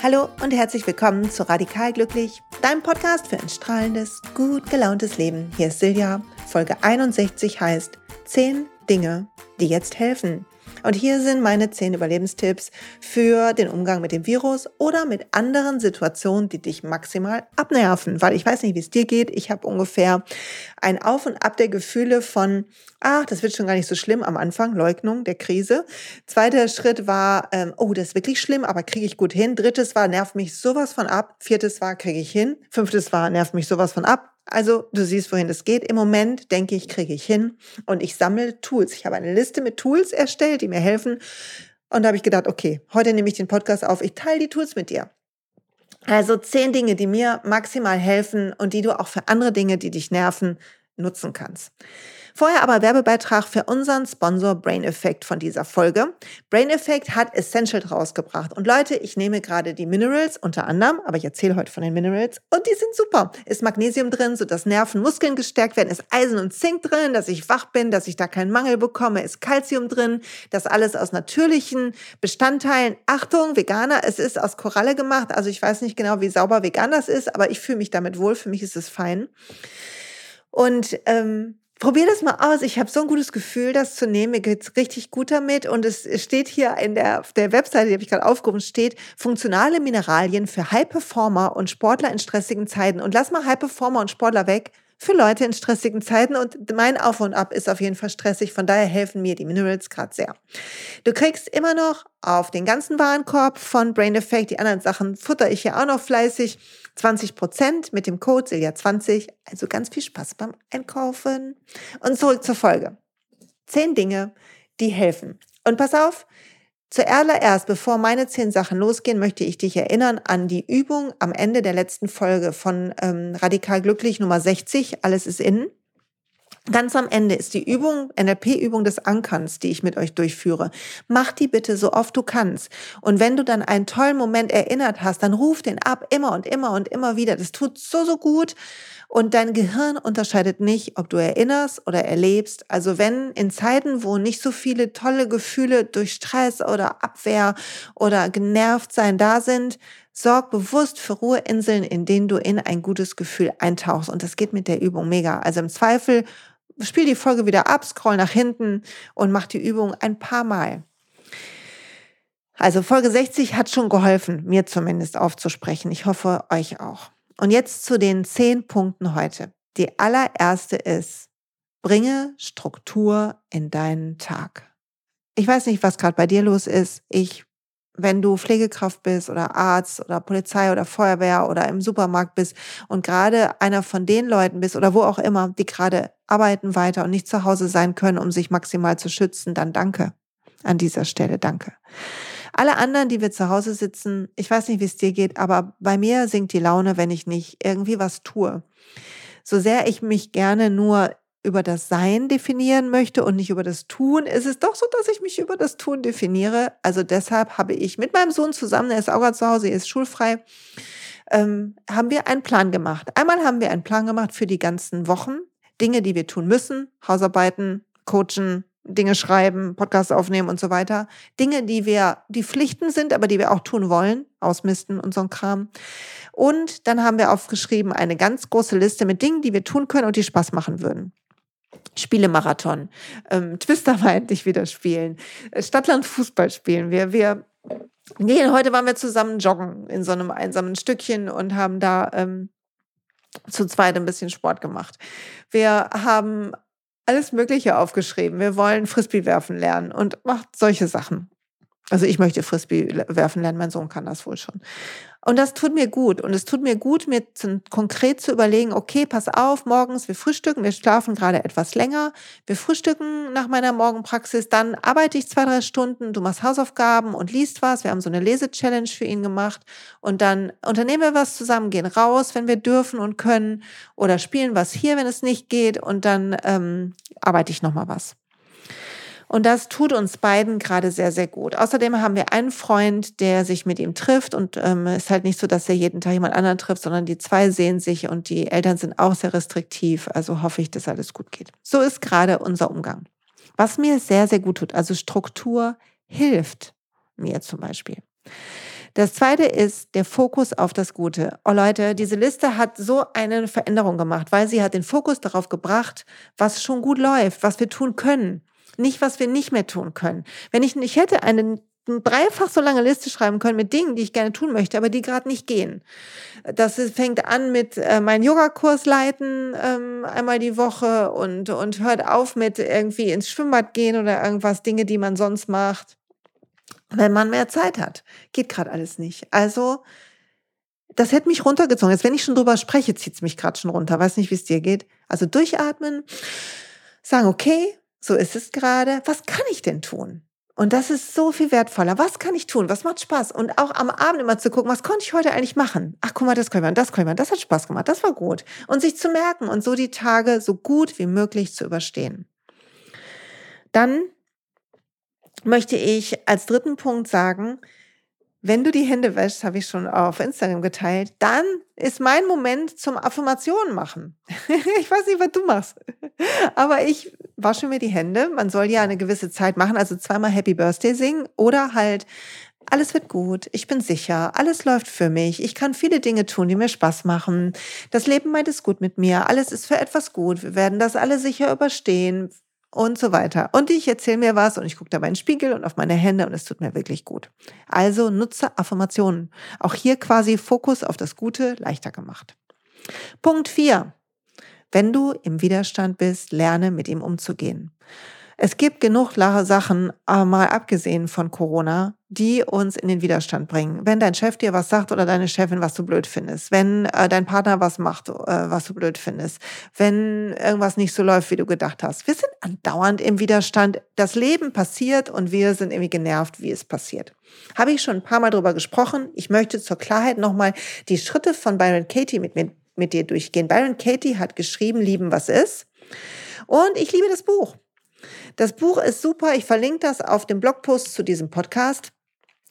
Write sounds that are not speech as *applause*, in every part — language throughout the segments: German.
Hallo und herzlich willkommen zu Radikal Glücklich, deinem Podcast für ein strahlendes, gut gelauntes Leben. Hier ist Silja. Folge 61 heißt 10 Dinge, die jetzt helfen. Und hier sind meine zehn Überlebenstipps für den Umgang mit dem Virus oder mit anderen Situationen, die dich maximal abnerven. Weil ich weiß nicht, wie es dir geht. Ich habe ungefähr ein Auf und Ab der Gefühle von, ach, das wird schon gar nicht so schlimm am Anfang, Leugnung der Krise. Zweiter Schritt war, ähm, oh, das ist wirklich schlimm, aber kriege ich gut hin. Drittes war, nervt mich sowas von ab. Viertes war, kriege ich hin. Fünftes war, nervt mich sowas von ab. Also du siehst, wohin es geht. Im Moment denke ich, kriege ich hin und ich sammle Tools. Ich habe eine Liste mit Tools erstellt, die mir helfen. Und da habe ich gedacht, okay, heute nehme ich den Podcast auf. Ich teile die Tools mit dir. Also zehn Dinge, die mir maximal helfen und die du auch für andere Dinge, die dich nerven, nutzen kannst. Vorher aber Werbebeitrag für unseren Sponsor Brain Effect von dieser Folge. Brain Effect hat Essential rausgebracht. Und Leute, ich nehme gerade die Minerals unter anderem, aber ich erzähle heute von den Minerals und die sind super. Ist Magnesium drin, sodass Nerven, Muskeln gestärkt werden, ist Eisen und Zink drin, dass ich wach bin, dass ich da keinen Mangel bekomme, ist Calcium drin, das alles aus natürlichen Bestandteilen. Achtung, Veganer, es ist aus Koralle gemacht, also ich weiß nicht genau, wie sauber vegan das ist, aber ich fühle mich damit wohl, für mich ist es fein. Und ähm, Probier das mal aus. Ich habe so ein gutes Gefühl, das zu nehmen. Mir geht's richtig gut damit. Und es steht hier in der, auf der Webseite, die habe ich gerade aufgerufen, steht funktionale Mineralien für High Performer und Sportler in stressigen Zeiten. Und lass mal High Performer und Sportler weg für Leute in stressigen Zeiten und mein Auf und Ab ist auf jeden Fall stressig. Von daher helfen mir die Minerals gerade sehr. Du kriegst immer noch auf den ganzen Warenkorb von Brain Effect, die anderen Sachen futter ich ja auch noch fleißig, 20 Prozent mit dem Code Silja20. Also ganz viel Spaß beim Einkaufen. Und zurück zur Folge. Zehn Dinge, die helfen. Und pass auf, Zuallererst, bevor meine zehn Sachen losgehen, möchte ich dich erinnern an die Übung am Ende der letzten Folge von ähm, Radikal Glücklich Nummer 60, Alles ist innen. Ganz am Ende ist die Übung, NLP-Übung des Ankerns, die ich mit euch durchführe. Mach die bitte so oft du kannst. Und wenn du dann einen tollen Moment erinnert hast, dann ruf den ab, immer und immer und immer wieder. Das tut so, so gut. Und dein Gehirn unterscheidet nicht, ob du erinnerst oder erlebst. Also wenn in Zeiten, wo nicht so viele tolle Gefühle durch Stress oder Abwehr oder genervt sein da sind, sorg bewusst für Ruheinseln, in denen du in ein gutes Gefühl eintauchst. Und das geht mit der Übung mega. Also im Zweifel spiel die Folge wieder ab, scroll nach hinten und mach die Übung ein paar Mal. Also Folge 60 hat schon geholfen, mir zumindest aufzusprechen. Ich hoffe, euch auch. Und jetzt zu den zehn Punkten heute. Die allererste ist, bringe Struktur in deinen Tag. Ich weiß nicht, was gerade bei dir los ist. Ich, wenn du Pflegekraft bist oder Arzt oder Polizei oder Feuerwehr oder im Supermarkt bist und gerade einer von den Leuten bist oder wo auch immer, die gerade arbeiten weiter und nicht zu Hause sein können, um sich maximal zu schützen, dann danke. An dieser Stelle danke. Alle anderen, die wir zu Hause sitzen, ich weiß nicht, wie es dir geht, aber bei mir sinkt die Laune, wenn ich nicht irgendwie was tue. So sehr ich mich gerne nur über das Sein definieren möchte und nicht über das Tun, ist es doch so, dass ich mich über das Tun definiere. Also deshalb habe ich mit meinem Sohn zusammen, er ist auch gerade zu Hause, er ist schulfrei, ähm, haben wir einen Plan gemacht. Einmal haben wir einen Plan gemacht für die ganzen Wochen, Dinge, die wir tun müssen, Hausarbeiten, Coachen, Dinge schreiben, Podcasts aufnehmen und so weiter. Dinge, die wir, die Pflichten sind, aber die wir auch tun wollen, ausmisten und so ein Kram. Und dann haben wir aufgeschrieben eine ganz große Liste mit Dingen, die wir tun können und die Spaß machen würden. Spielemarathon, ähm, Twister *laughs* mal endlich wieder spielen, äh, Stadtland Fußball spielen. Wir, wir gehen, heute waren wir zusammen joggen in so einem einsamen Stückchen und haben da ähm, zu zweit ein bisschen Sport gemacht. Wir haben alles Mögliche aufgeschrieben. Wir wollen Frisbee werfen lernen und macht solche Sachen. Also ich möchte Frisbee werfen lernen, mein Sohn kann das wohl schon. Und das tut mir gut. Und es tut mir gut, mir zu, konkret zu überlegen, okay, pass auf, morgens, wir frühstücken, wir schlafen gerade etwas länger, wir frühstücken nach meiner Morgenpraxis, dann arbeite ich zwei, drei Stunden, du machst Hausaufgaben und liest was. Wir haben so eine Lese-Challenge für ihn gemacht. Und dann unternehmen wir was zusammen, gehen raus, wenn wir dürfen und können, oder spielen was hier, wenn es nicht geht. Und dann ähm, arbeite ich nochmal was. Und das tut uns beiden gerade sehr, sehr gut. Außerdem haben wir einen Freund, der sich mit ihm trifft und ähm, ist halt nicht so, dass er jeden Tag jemand anderen trifft, sondern die zwei sehen sich und die Eltern sind auch sehr restriktiv. Also hoffe ich, dass alles gut geht. So ist gerade unser Umgang. Was mir sehr, sehr gut tut, also Struktur hilft mir zum Beispiel. Das zweite ist der Fokus auf das Gute. Oh Leute, diese Liste hat so eine Veränderung gemacht, weil sie hat den Fokus darauf gebracht, was schon gut läuft, was wir tun können. Nicht, was wir nicht mehr tun können. Wenn ich, ich hätte einen dreifach so lange Liste schreiben können mit Dingen, die ich gerne tun möchte, aber die gerade nicht gehen. Das fängt an mit äh, meinen Yogakurs leiten ähm, einmal die Woche und, und hört auf mit irgendwie ins Schwimmbad gehen oder irgendwas, Dinge, die man sonst macht wenn man mehr Zeit hat. Geht gerade alles nicht. Also, das hätte mich runtergezogen. Jetzt, wenn ich schon drüber spreche, zieht es mich gerade schon runter. Weiß nicht, wie es dir geht. Also durchatmen, sagen, okay, so ist es gerade. Was kann ich denn tun? Und das ist so viel wertvoller. Was kann ich tun? Was macht Spaß? Und auch am Abend immer zu gucken, was konnte ich heute eigentlich machen? Ach, guck mal, das können wir, das können wir, das hat Spaß gemacht, das war gut. Und sich zu merken und so die Tage so gut wie möglich zu überstehen. Dann möchte ich als dritten Punkt sagen, wenn du die Hände wäschst, habe ich schon auf Instagram geteilt, dann ist mein Moment zum Affirmationen machen. *laughs* ich weiß nicht, was du machst, aber ich wasche mir die Hände. Man soll ja eine gewisse Zeit machen, also zweimal Happy Birthday singen oder halt alles wird gut, ich bin sicher, alles läuft für mich, ich kann viele Dinge tun, die mir Spaß machen. Das Leben meint es gut mit mir, alles ist für etwas gut, wir werden das alle sicher überstehen und so weiter. Und ich erzähle mir was und ich gucke dabei in den Spiegel und auf meine Hände und es tut mir wirklich gut. Also nutze Affirmationen. Auch hier quasi Fokus auf das Gute leichter gemacht. Punkt 4. Wenn du im Widerstand bist, lerne mit ihm umzugehen. Es gibt genug Sachen, mal abgesehen von Corona, die uns in den Widerstand bringen. Wenn dein Chef dir was sagt oder deine Chefin, was du blöd findest, wenn äh, dein Partner was macht, äh, was du blöd findest, wenn irgendwas nicht so läuft, wie du gedacht hast. Wir sind andauernd im Widerstand. Das Leben passiert und wir sind irgendwie genervt, wie es passiert. Habe ich schon ein paar Mal drüber gesprochen. Ich möchte zur Klarheit nochmal die Schritte von Byron Katie mit, mit, mit dir durchgehen. Byron Katie hat geschrieben, lieben, was ist. Und ich liebe das Buch. Das Buch ist super. Ich verlinke das auf dem Blogpost zu diesem Podcast.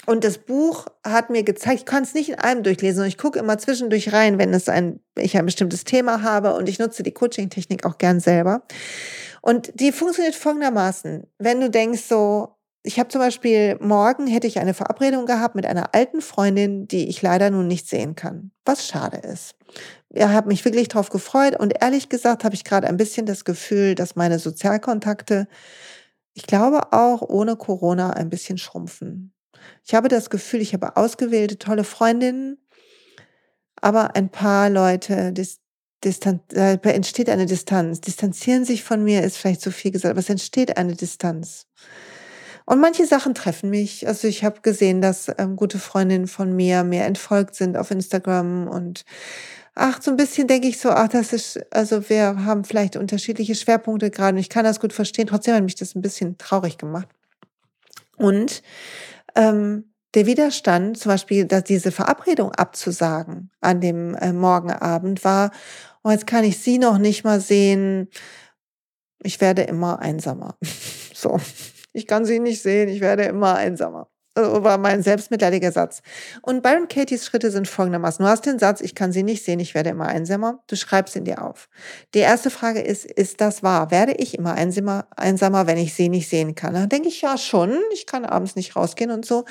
Und das Buch hat mir gezeigt, ich kann es nicht in einem durchlesen, sondern ich gucke immer zwischendurch rein, wenn es ein, ich ein bestimmtes Thema habe und ich nutze die Coaching-Technik auch gern selber. Und die funktioniert folgendermaßen. Wenn du denkst so, ich habe zum Beispiel morgen hätte ich eine Verabredung gehabt mit einer alten Freundin, die ich leider nun nicht sehen kann, was schade ist. Ich habe mich wirklich darauf gefreut und ehrlich gesagt habe ich gerade ein bisschen das Gefühl, dass meine Sozialkontakte, ich glaube auch ohne Corona, ein bisschen schrumpfen. Ich habe das Gefühl, ich habe ausgewählte tolle Freundinnen, aber ein paar Leute, dis, äh, entsteht eine Distanz. Distanzieren sich von mir ist vielleicht zu viel gesagt, aber es entsteht eine Distanz. Und manche Sachen treffen mich. Also ich habe gesehen, dass ähm, gute Freundinnen von mir mir entfolgt sind auf Instagram und ach, so ein bisschen denke ich so, ach, das ist, also wir haben vielleicht unterschiedliche Schwerpunkte gerade und ich kann das gut verstehen. Trotzdem hat mich das ein bisschen traurig gemacht. Und ähm, der Widerstand, zum Beispiel, dass diese Verabredung abzusagen an dem äh, Morgenabend war, oh, jetzt kann ich sie noch nicht mal sehen. Ich werde immer einsamer. *laughs* so. Ich kann sie nicht sehen, ich werde immer einsamer war mein selbstmitleidiger Satz. Und Byron Katie's Schritte sind folgendermaßen. Du hast den Satz, ich kann sie nicht sehen, ich werde immer einsamer. Du schreibst ihn dir auf. Die erste Frage ist, ist das wahr? Werde ich immer einsamer, einsamer wenn ich sie nicht sehen kann? Dann denke ich ja schon, ich kann abends nicht rausgehen und so.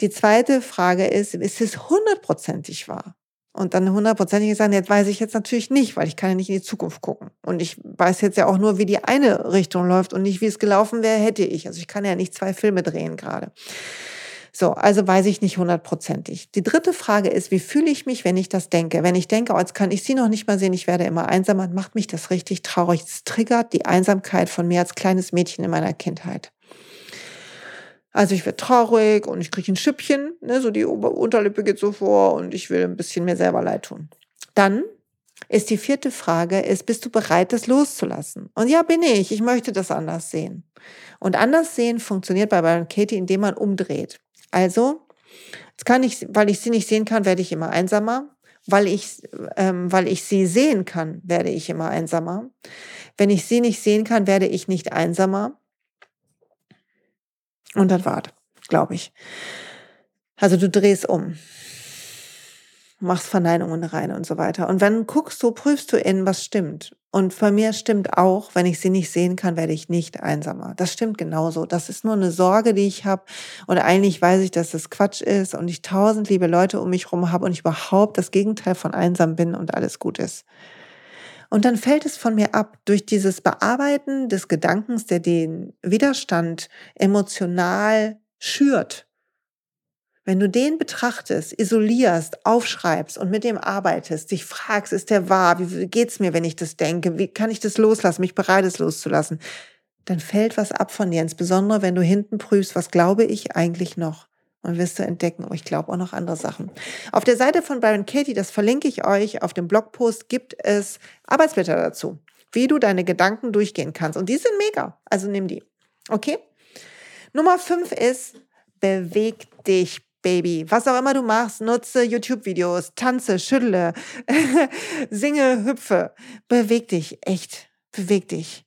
Die zweite Frage ist, ist es hundertprozentig wahr? Und dann hundertprozentig sagen, jetzt weiß ich jetzt natürlich nicht, weil ich kann ja nicht in die Zukunft gucken. Und ich weiß jetzt ja auch nur, wie die eine Richtung läuft und nicht, wie es gelaufen wäre, hätte ich. Also ich kann ja nicht zwei Filme drehen gerade. So, also weiß ich nicht hundertprozentig. Die dritte Frage ist, wie fühle ich mich, wenn ich das denke? Wenn ich denke, oh, jetzt kann ich sie noch nicht mal sehen, ich werde immer einsamer, macht mich das richtig traurig. Es triggert die Einsamkeit von mir als kleines Mädchen in meiner Kindheit. Also ich werde traurig und ich kriege ein Schüppchen, ne, so die Ober Unterlippe geht so vor und ich will ein bisschen mir selber leid tun. Dann ist die vierte Frage, ist, bist du bereit, das loszulassen? Und ja, bin ich. Ich möchte das anders sehen. Und anders sehen funktioniert bei Byron Katie, indem man umdreht. Also, jetzt kann ich, weil ich sie nicht sehen kann, werde ich immer einsamer. Weil ich, ähm, weil ich sie sehen kann, werde ich immer einsamer. Wenn ich sie nicht sehen kann, werde ich nicht einsamer. Und dann wart, glaube ich. Also du drehst um. machst Verneinungen rein und so weiter. Und wenn guckst du, prüfst du in, was stimmt. Und bei mir stimmt auch, wenn ich sie nicht sehen kann, werde ich nicht einsamer. Das stimmt genauso. Das ist nur eine Sorge, die ich habe. Und eigentlich weiß ich, dass das Quatsch ist und ich tausend liebe Leute um mich herum habe und ich überhaupt das Gegenteil von einsam bin und alles gut ist. Und dann fällt es von mir ab durch dieses Bearbeiten des Gedankens, der den Widerstand emotional schürt wenn du den betrachtest, isolierst, aufschreibst und mit dem arbeitest, dich fragst, ist der wahr? Wie geht's mir, wenn ich das denke? Wie kann ich das loslassen, mich bereit ist loszulassen? Dann fällt was ab von dir, insbesondere wenn du hinten prüfst, was glaube ich eigentlich noch? Und wirst du entdecken, oh, ich glaube auch noch andere Sachen. Auf der Seite von Byron Katie, das verlinke ich euch, auf dem Blogpost gibt es Arbeitsblätter dazu, wie du deine Gedanken durchgehen kannst. Und die sind mega. Also nimm die. Okay? Nummer fünf ist, beweg dich Baby. Was auch immer du machst, nutze YouTube-Videos, tanze, schüttle, *laughs* singe, hüpfe. Beweg dich, echt. Beweg dich.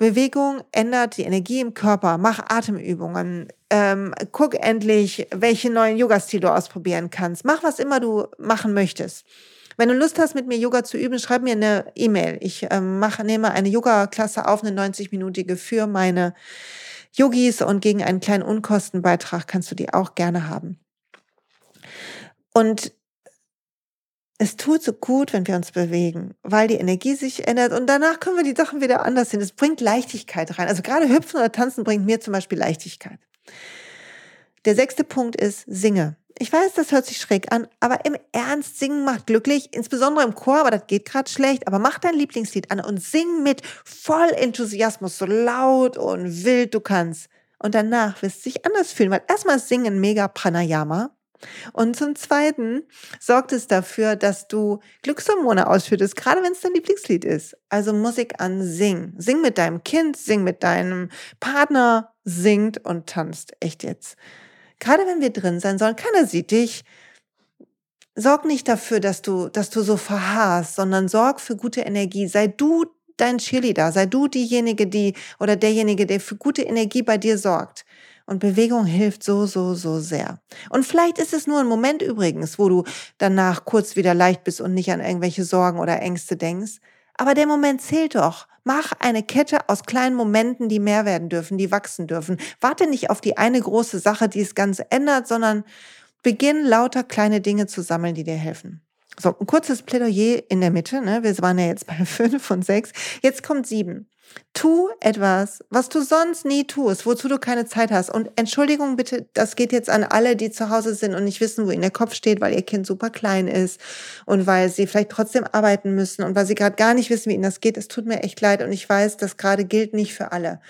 Bewegung ändert die Energie im Körper. Mach Atemübungen. Ähm, guck endlich, welche neuen Yoga-Stil du ausprobieren kannst. Mach, was immer du machen möchtest. Wenn du Lust hast, mit mir Yoga zu üben, schreib mir eine E-Mail. Ich ähm, mache, nehme eine Yoga-Klasse auf, eine 90-minütige für meine Yogis und gegen einen kleinen Unkostenbeitrag kannst du die auch gerne haben. Und es tut so gut, wenn wir uns bewegen, weil die Energie sich ändert und danach können wir die Sachen wieder anders sehen. Es bringt Leichtigkeit rein. Also gerade Hüpfen oder Tanzen bringt mir zum Beispiel Leichtigkeit. Der sechste Punkt ist, singe. Ich weiß, das hört sich schräg an, aber im Ernst, singen macht glücklich, insbesondere im Chor, aber das geht gerade schlecht. Aber mach dein Lieblingslied an und sing mit voll Enthusiasmus, so laut und wild du kannst. Und danach wirst du dich anders fühlen, weil erstmal singen mega Pranayama. Und zum Zweiten sorgt es dafür, dass du Glückshormone ausschüttest, gerade wenn es dein Lieblingslied ist. Also Musik an, sing. Sing mit deinem Kind, sing mit deinem Partner, singt und tanzt. Echt jetzt. Gerade wenn wir drin sein sollen, keiner sieht dich. Sorg nicht dafür, dass du, dass du so verharrst, sondern sorg für gute Energie. Sei du dein Cheerleader, sei du diejenige, die oder derjenige, der für gute Energie bei dir sorgt. Und Bewegung hilft so, so, so sehr. Und vielleicht ist es nur ein Moment übrigens, wo du danach kurz wieder leicht bist und nicht an irgendwelche Sorgen oder Ängste denkst. Aber der Moment zählt doch. Mach eine Kette aus kleinen Momenten, die mehr werden dürfen, die wachsen dürfen. Warte nicht auf die eine große Sache, die es ganz ändert, sondern beginn lauter kleine Dinge zu sammeln, die dir helfen. So, ein kurzes Plädoyer in der Mitte. Ne? Wir waren ja jetzt bei *laughs* fünf und sechs. Jetzt kommt sieben. Tu etwas, was du sonst nie tust, wozu du keine Zeit hast. Und Entschuldigung bitte, das geht jetzt an alle, die zu Hause sind und nicht wissen, wo ihnen der Kopf steht, weil ihr Kind super klein ist und weil sie vielleicht trotzdem arbeiten müssen und weil sie gerade gar nicht wissen, wie ihnen das geht. Es tut mir echt leid und ich weiß, das gerade gilt nicht für alle.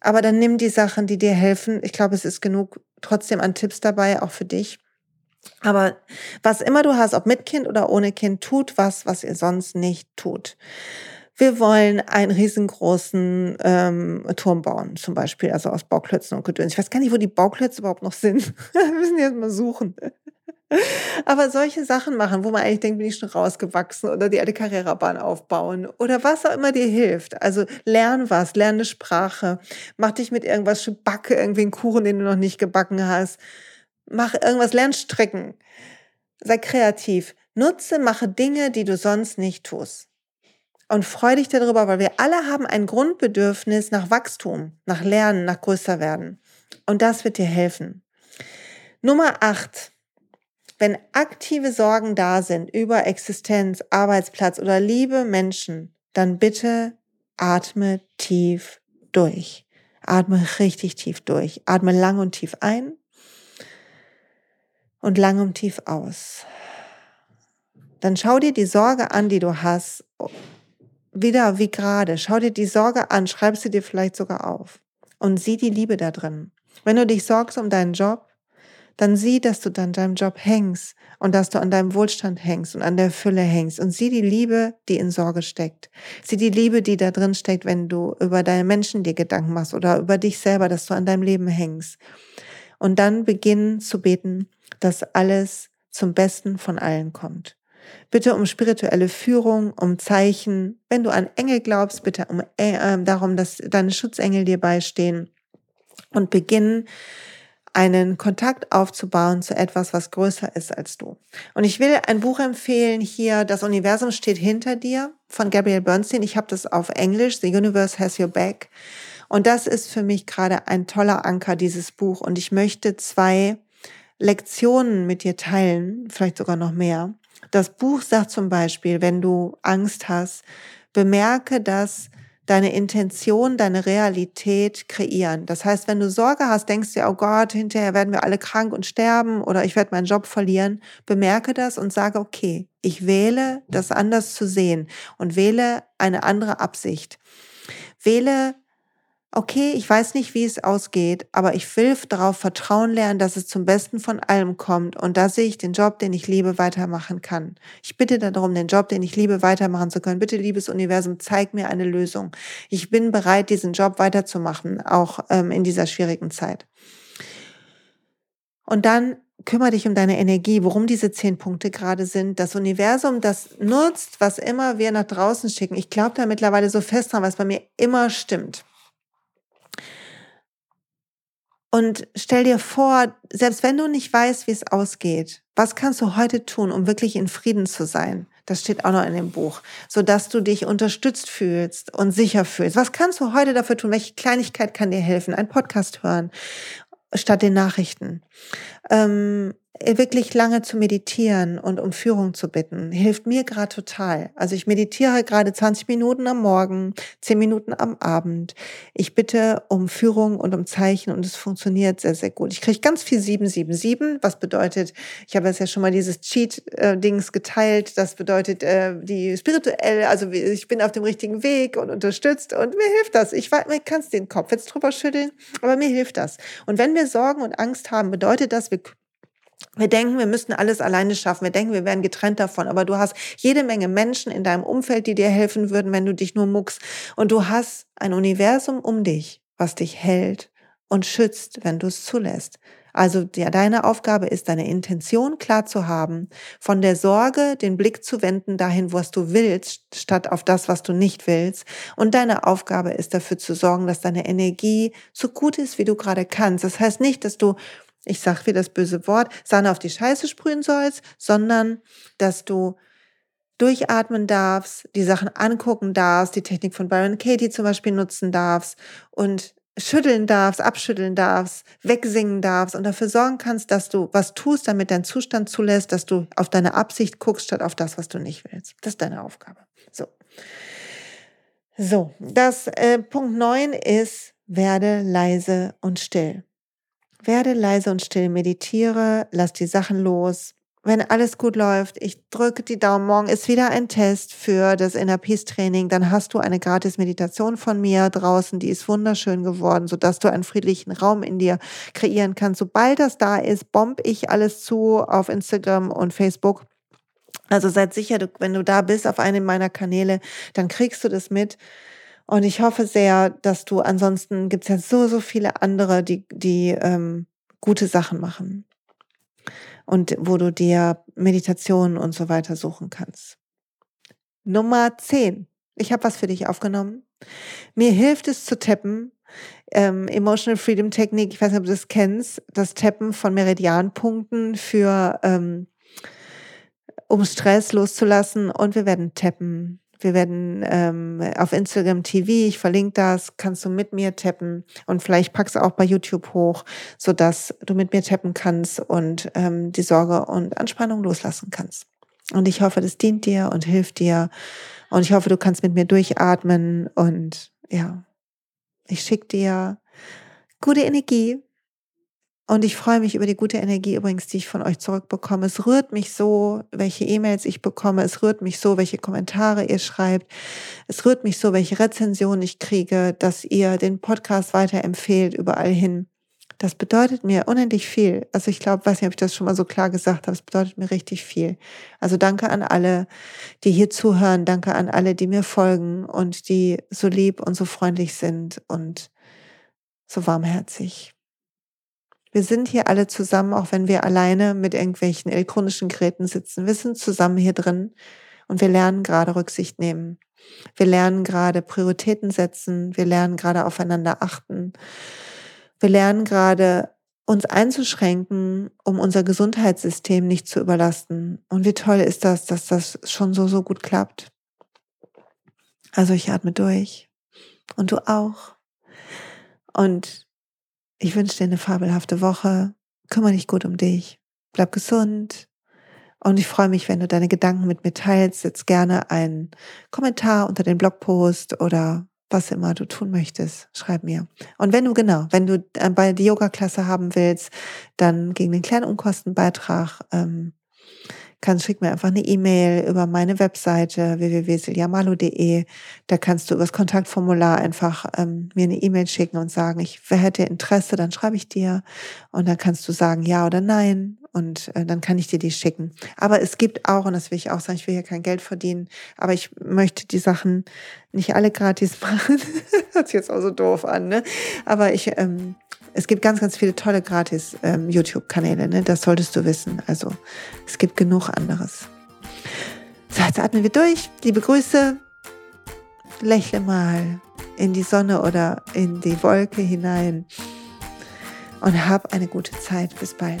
Aber dann nimm die Sachen, die dir helfen. Ich glaube, es ist genug trotzdem an Tipps dabei, auch für dich. Aber was immer du hast, ob mit Kind oder ohne Kind, tut was, was ihr sonst nicht tut. Wir wollen einen riesengroßen ähm, Turm bauen, zum Beispiel, also aus Bauklötzen und Gedöns. Ich weiß gar nicht, wo die Bauklötze überhaupt noch sind. *laughs* Wir müssen jetzt mal suchen. *laughs* Aber solche Sachen machen, wo man eigentlich denkt, bin ich schon rausgewachsen oder die alte Karrierebahn aufbauen oder was auch immer dir hilft. Also lern was, lerne Sprache, mach dich mit irgendwas, backe irgendwie einen Kuchen, den du noch nicht gebacken hast mach irgendwas, lern stricken. Sei kreativ. Nutze, mache Dinge, die du sonst nicht tust. Und freu dich darüber, weil wir alle haben ein Grundbedürfnis nach Wachstum, nach Lernen, nach größer werden. Und das wird dir helfen. Nummer acht. Wenn aktive Sorgen da sind über Existenz, Arbeitsplatz oder liebe Menschen, dann bitte atme tief durch. Atme richtig tief durch. Atme lang und tief ein und lang und tief aus. Dann schau dir die Sorge an, die du hast, wieder wie gerade. Schau dir die Sorge an, schreib sie dir vielleicht sogar auf und sieh die Liebe da drin. Wenn du dich sorgst um deinen Job, dann sieh, dass du an deinem Job hängst und dass du an deinem Wohlstand hängst und an der Fülle hängst und sieh die Liebe, die in Sorge steckt. Sieh die Liebe, die da drin steckt, wenn du über deine Menschen dir Gedanken machst oder über dich selber, dass du an deinem Leben hängst. Und dann beginn zu beten, dass alles zum Besten von allen kommt. Bitte um spirituelle Führung, um Zeichen. Wenn du an Engel glaubst, bitte um äh, darum, dass deine Schutzengel dir beistehen. Und beginn einen Kontakt aufzubauen zu etwas, was größer ist als du. Und ich will ein Buch empfehlen hier, Das Universum steht hinter dir von Gabrielle Bernstein. Ich habe das auf Englisch, The Universe Has Your Back. Und das ist für mich gerade ein toller Anker, dieses Buch. Und ich möchte zwei Lektionen mit dir teilen, vielleicht sogar noch mehr. Das Buch sagt zum Beispiel, wenn du Angst hast, bemerke, dass deine Intention, deine Realität kreieren. Das heißt, wenn du Sorge hast, denkst du, oh Gott, hinterher werden wir alle krank und sterben oder ich werde meinen Job verlieren, bemerke das und sage, okay, ich wähle, das anders zu sehen und wähle eine andere Absicht. Wähle okay, ich weiß nicht, wie es ausgeht, aber ich will darauf vertrauen lernen, dass es zum Besten von allem kommt und dass ich den Job, den ich liebe, weitermachen kann. Ich bitte darum, den Job, den ich liebe, weitermachen zu können. Bitte, liebes Universum, zeig mir eine Lösung. Ich bin bereit, diesen Job weiterzumachen, auch ähm, in dieser schwierigen Zeit. Und dann kümmere dich um deine Energie, worum diese zehn Punkte gerade sind. Das Universum, das nutzt, was immer wir nach draußen schicken. Ich glaube da mittlerweile so fest dran, was bei mir immer stimmt. Und stell dir vor, selbst wenn du nicht weißt, wie es ausgeht, was kannst du heute tun, um wirklich in Frieden zu sein? Das steht auch noch in dem Buch, so dass du dich unterstützt fühlst und sicher fühlst. Was kannst du heute dafür tun? Welche Kleinigkeit kann dir helfen? Ein Podcast hören statt den Nachrichten. Ähm, wirklich lange zu meditieren und um Führung zu bitten, hilft mir gerade total. Also ich meditiere gerade 20 Minuten am Morgen, 10 Minuten am Abend. Ich bitte um Führung und um Zeichen und es funktioniert sehr, sehr gut. Ich kriege ganz viel 777, was bedeutet, ich habe jetzt ja schon mal dieses Cheat-Dings geteilt, das bedeutet äh, die spirituell, also ich bin auf dem richtigen Weg und unterstützt und mir hilft das. Ich, ich kann es den Kopf jetzt drüber schütteln, aber mir hilft das. Und wenn wir Sorgen und Angst haben, bedeutet das, wir wir denken, wir müssten alles alleine schaffen. Wir denken, wir wären getrennt davon. Aber du hast jede Menge Menschen in deinem Umfeld, die dir helfen würden, wenn du dich nur muckst. Und du hast ein Universum um dich, was dich hält und schützt, wenn du es zulässt. Also ja, deine Aufgabe ist, deine Intention klar zu haben, von der Sorge den Blick zu wenden dahin, was du willst, statt auf das, was du nicht willst. Und deine Aufgabe ist dafür zu sorgen, dass deine Energie so gut ist, wie du gerade kannst. Das heißt nicht, dass du ich sag wie das böse Wort, Sahne auf die Scheiße sprühen sollst, sondern dass du durchatmen darfst, die Sachen angucken darfst, die Technik von Byron Katie zum Beispiel nutzen darfst und schütteln darfst, abschütteln darfst, wegsingen darfst und dafür sorgen kannst, dass du was tust, damit dein Zustand zulässt, dass du auf deine Absicht guckst, statt auf das, was du nicht willst. Das ist deine Aufgabe. So. So, das äh, Punkt neun ist, werde leise und still. Werde leise und still, meditiere, lass die Sachen los. Wenn alles gut läuft, ich drücke die Daumen, morgen ist wieder ein Test für das Inner Peace Training, dann hast du eine gratis Meditation von mir draußen, die ist wunderschön geworden, sodass du einen friedlichen Raum in dir kreieren kannst. Sobald das da ist, bomb ich alles zu auf Instagram und Facebook. Also seid sicher, wenn du da bist auf einem meiner Kanäle, dann kriegst du das mit. Und ich hoffe sehr, dass du, ansonsten gibt es ja so, so viele andere, die, die ähm, gute Sachen machen. Und wo du dir Meditationen und so weiter suchen kannst. Nummer 10. Ich habe was für dich aufgenommen. Mir hilft es zu tappen. Ähm, Emotional Freedom Technik, ich weiß nicht, ob du das kennst, das Tappen von Meridianpunkten für ähm, um Stress loszulassen und wir werden tappen wir werden ähm, auf Instagram TV, ich verlinke das, kannst du mit mir tappen und vielleicht packst du auch bei YouTube hoch, so dass du mit mir tappen kannst und ähm, die Sorge und Anspannung loslassen kannst. Und ich hoffe, das dient dir und hilft dir. Und ich hoffe, du kannst mit mir durchatmen und ja, ich schicke dir gute Energie und ich freue mich über die gute Energie übrigens, die ich von euch zurückbekomme. Es rührt mich so, welche E-Mails ich bekomme. Es rührt mich so, welche Kommentare ihr schreibt. Es rührt mich so, welche Rezensionen ich kriege, dass ihr den Podcast weiterempfehlt überall hin. Das bedeutet mir unendlich viel. Also ich glaube, weiß nicht, ob ich das schon mal so klar gesagt habe. Es bedeutet mir richtig viel. Also danke an alle, die hier zuhören. Danke an alle, die mir folgen und die so lieb und so freundlich sind und so warmherzig. Wir sind hier alle zusammen, auch wenn wir alleine mit irgendwelchen elektronischen Geräten sitzen. Wir sind zusammen hier drin und wir lernen gerade Rücksicht nehmen. Wir lernen gerade Prioritäten setzen. Wir lernen gerade aufeinander achten. Wir lernen gerade uns einzuschränken, um unser Gesundheitssystem nicht zu überlasten. Und wie toll ist das, dass das schon so, so gut klappt. Also ich atme durch. Und du auch. Und ich wünsche dir eine fabelhafte Woche. Kümmere dich gut um dich. Bleib gesund. Und ich freue mich, wenn du deine Gedanken mit mir teilst. Setz gerne einen Kommentar unter den Blogpost oder was immer du tun möchtest, schreib mir. Und wenn du genau, wenn du äh, bei die Yoga-Klasse haben willst, dann gegen den kleinen Unkostenbeitrag ähm, kannst schick mir einfach eine E-Mail über meine Webseite www.siljamalo.de. Da kannst du über das Kontaktformular einfach ähm, mir eine E-Mail schicken und sagen, ich hätte Interesse, dann schreibe ich dir und dann kannst du sagen ja oder nein und äh, dann kann ich dir die schicken. Aber es gibt auch, und das will ich auch sagen, ich will hier kein Geld verdienen, aber ich möchte die Sachen nicht alle gratis *laughs* machen. Hört sich jetzt auch so doof an, ne? Aber ich ähm, es gibt ganz, ganz viele tolle gratis ähm, YouTube-Kanäle, ne? das solltest du wissen. Also es gibt genug anderes. So, jetzt atmen wir durch. Liebe Grüße. Lächle mal in die Sonne oder in die Wolke hinein und hab eine gute Zeit. Bis bald.